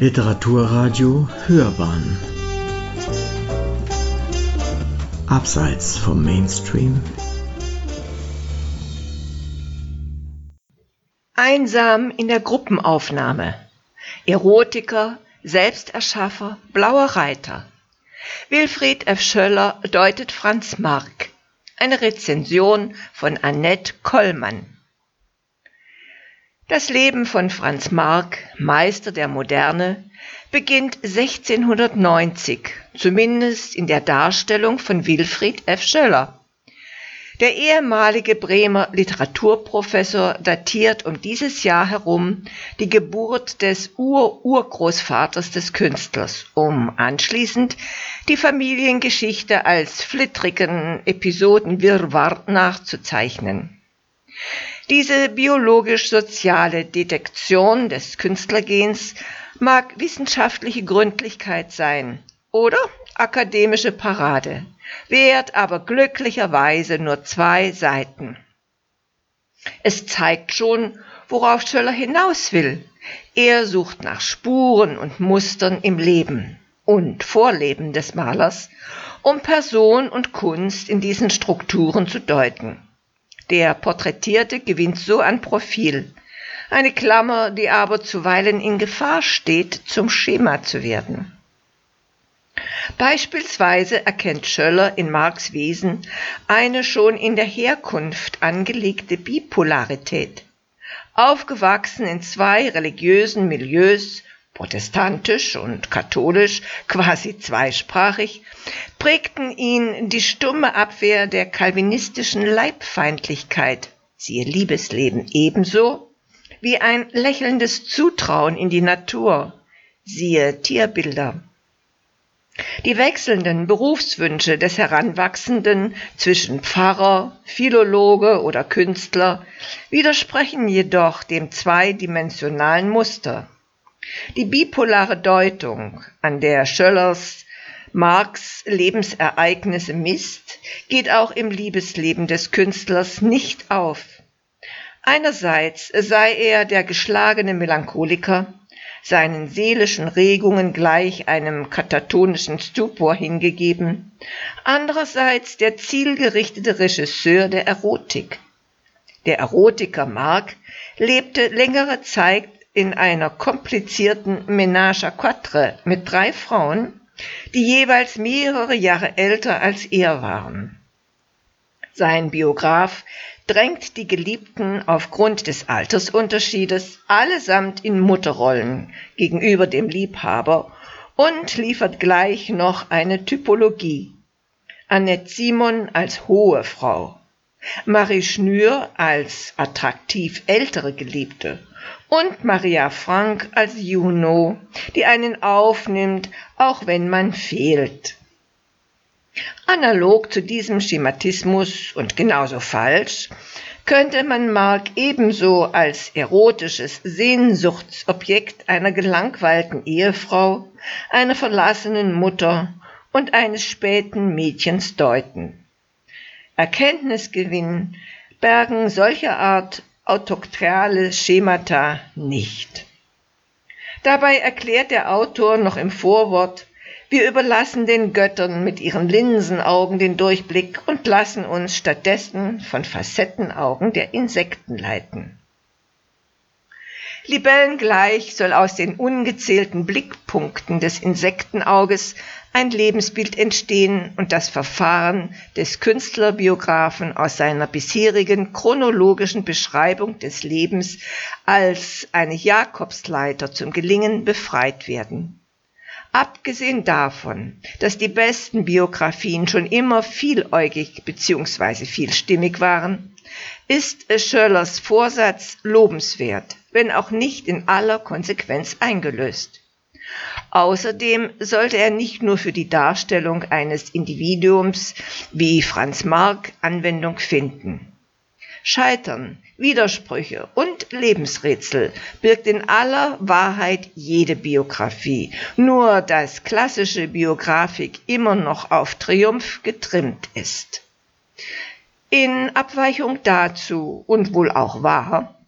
Literaturradio Hörbahn. Abseits vom Mainstream. Einsam in der Gruppenaufnahme. Erotiker, Selbsterschaffer, blauer Reiter. Wilfried F. Schöller deutet Franz Marc eine Rezension von Annette Kollmann das Leben von Franz Marc, Meister der Moderne, beginnt 1690, zumindest in der Darstellung von Wilfried F. Schöller. Der ehemalige Bremer Literaturprofessor datiert um dieses Jahr herum die Geburt des Ur-Urgroßvaters des Künstlers, um anschließend die Familiengeschichte als flittrigen Episodenwirrwarr nachzuzeichnen. Diese biologisch-soziale Detektion des Künstlergens mag wissenschaftliche Gründlichkeit sein oder akademische Parade, wehrt aber glücklicherweise nur zwei Seiten. Es zeigt schon, worauf Schöller hinaus will. Er sucht nach Spuren und Mustern im Leben und Vorleben des Malers, um Person und Kunst in diesen Strukturen zu deuten. Der Porträtierte gewinnt so an Profil. Eine Klammer, die aber zuweilen in Gefahr steht, zum Schema zu werden. Beispielsweise erkennt Schöller in Marx Wesen eine schon in der Herkunft angelegte Bipolarität. Aufgewachsen in zwei religiösen Milieus, protestantisch und katholisch, quasi zweisprachig, prägten ihn die stumme Abwehr der calvinistischen Leibfeindlichkeit, siehe Liebesleben ebenso, wie ein lächelndes Zutrauen in die Natur, siehe Tierbilder. Die wechselnden Berufswünsche des Heranwachsenden zwischen Pfarrer, Philologe oder Künstler widersprechen jedoch dem zweidimensionalen Muster. Die bipolare Deutung, an der Schöllers Marx Lebensereignisse misst, geht auch im Liebesleben des Künstlers nicht auf. Einerseits sei er der geschlagene Melancholiker, seinen seelischen Regungen gleich einem katatonischen Stupor hingegeben, andererseits der zielgerichtete Regisseur der Erotik. Der Erotiker Mark lebte längere Zeit in einer komplizierten Ménage à quatre mit drei Frauen, die jeweils mehrere Jahre älter als er waren. Sein Biograf drängt die Geliebten aufgrund des Altersunterschiedes allesamt in Mutterrollen gegenüber dem Liebhaber und liefert gleich noch eine Typologie. Annette Simon als hohe Frau, Marie Schnür als attraktiv ältere Geliebte und Maria Frank als Juno, die einen aufnimmt, auch wenn man fehlt. Analog zu diesem Schematismus und genauso falsch könnte man Mark ebenso als erotisches Sehnsuchtsobjekt einer gelangweilten Ehefrau, einer verlassenen Mutter und eines späten Mädchens deuten. Erkenntnisgewinn bergen solcher Art autoktreale Schemata nicht. Dabei erklärt der Autor noch im Vorwort, wir überlassen den Göttern mit ihren Linsenaugen den Durchblick und lassen uns stattdessen von Facettenaugen der Insekten leiten. Libellen gleich soll aus den ungezählten Blickpunkten des Insektenauges ein Lebensbild entstehen und das Verfahren des Künstlerbiografen aus seiner bisherigen chronologischen Beschreibung des Lebens als eine Jakobsleiter zum Gelingen befreit werden. Abgesehen davon, dass die besten Biografien schon immer vieläugig bzw. vielstimmig waren, ist Schöllers Vorsatz lobenswert wenn auch nicht in aller Konsequenz eingelöst. Außerdem sollte er nicht nur für die Darstellung eines Individuums wie Franz Marc Anwendung finden. Scheitern, Widersprüche und Lebensrätsel birgt in aller Wahrheit jede Biografie, nur dass klassische Biografik immer noch auf Triumph getrimmt ist. In Abweichung dazu und wohl auch wahr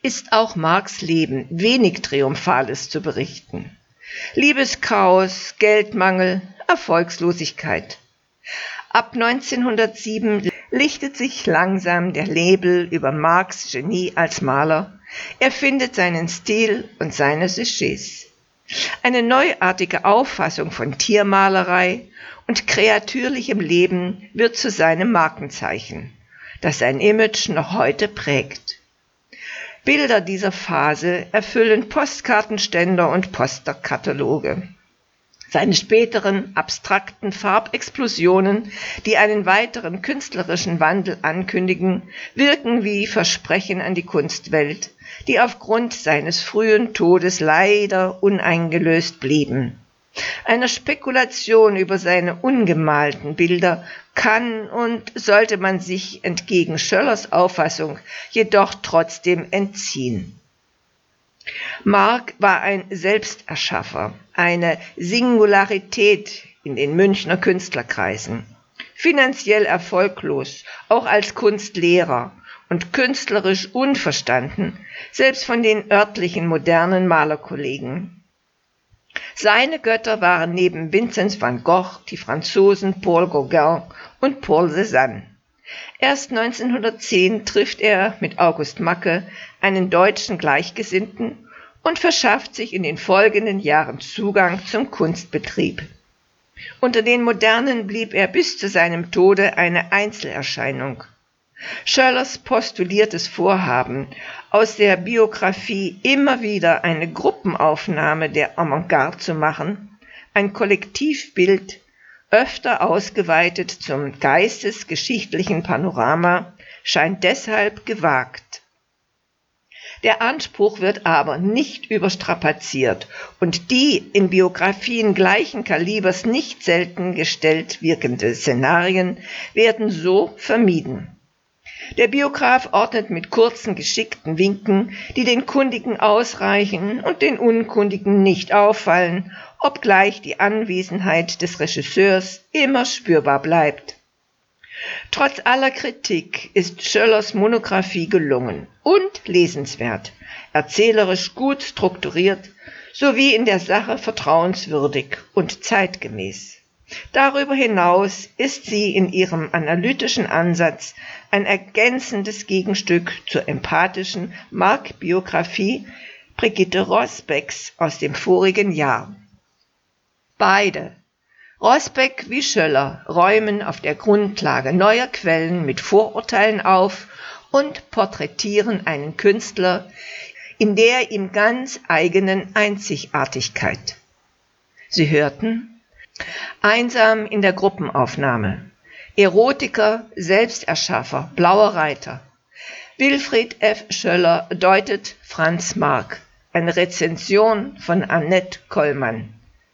ist auch Marx Leben wenig Triumphales zu berichten. Liebeschaos, Geldmangel, Erfolgslosigkeit. Ab 1907 lichtet sich langsam der Label über Marx Genie als Maler. Er findet seinen Stil und seine Sujets. Eine neuartige Auffassung von Tiermalerei und kreatürlichem Leben wird zu seinem Markenzeichen, das sein Image noch heute prägt. Bilder dieser Phase erfüllen Postkartenständer und Posterkataloge. Seine späteren abstrakten Farbexplosionen, die einen weiteren künstlerischen Wandel ankündigen, wirken wie Versprechen an die Kunstwelt, die aufgrund seines frühen Todes leider uneingelöst blieben. Einer Spekulation über seine ungemalten Bilder kann und sollte man sich entgegen Schöllers Auffassung jedoch trotzdem entziehen. Mark war ein Selbsterschaffer, eine Singularität in den Münchner Künstlerkreisen. Finanziell erfolglos, auch als Kunstlehrer und künstlerisch unverstanden, selbst von den örtlichen modernen Malerkollegen. Seine Götter waren neben Vinzenz van Gogh die Franzosen Paul Gauguin und Paul Cézanne. Erst 1910 trifft er mit August Macke einen deutschen Gleichgesinnten und verschafft sich in den folgenden Jahren Zugang zum Kunstbetrieb. Unter den Modernen blieb er bis zu seinem Tode eine Einzelerscheinung. Schöllers postuliertes Vorhaben, aus der Biografie immer wieder eine Gruppenaufnahme der Avantgarde zu machen, ein Kollektivbild, öfter ausgeweitet zum geistesgeschichtlichen Panorama, scheint deshalb gewagt. Der Anspruch wird aber nicht überstrapaziert und die in Biografien gleichen Kalibers nicht selten gestellt wirkende Szenarien werden so vermieden. Der Biograf ordnet mit kurzen, geschickten Winken, die den Kundigen ausreichen und den Unkundigen nicht auffallen, obgleich die Anwesenheit des Regisseurs immer spürbar bleibt. Trotz aller Kritik ist Schöllers Monographie gelungen und lesenswert, erzählerisch gut strukturiert sowie in der Sache vertrauenswürdig und zeitgemäß. Darüber hinaus ist sie in ihrem analytischen Ansatz ein ergänzendes Gegenstück zur empathischen Mark-Biografie Brigitte Rosbecks aus dem vorigen Jahr. Beide Rosbeck wie Schöller räumen auf der Grundlage neuer Quellen mit Vorurteilen auf und porträtieren einen Künstler in der ihm ganz eigenen Einzigartigkeit. Sie hörten Einsam in der Gruppenaufnahme. Erotiker, Selbsterschaffer, blauer Reiter. Wilfried F. Schöller deutet Franz Mark. Eine Rezension von Annette Kollmann.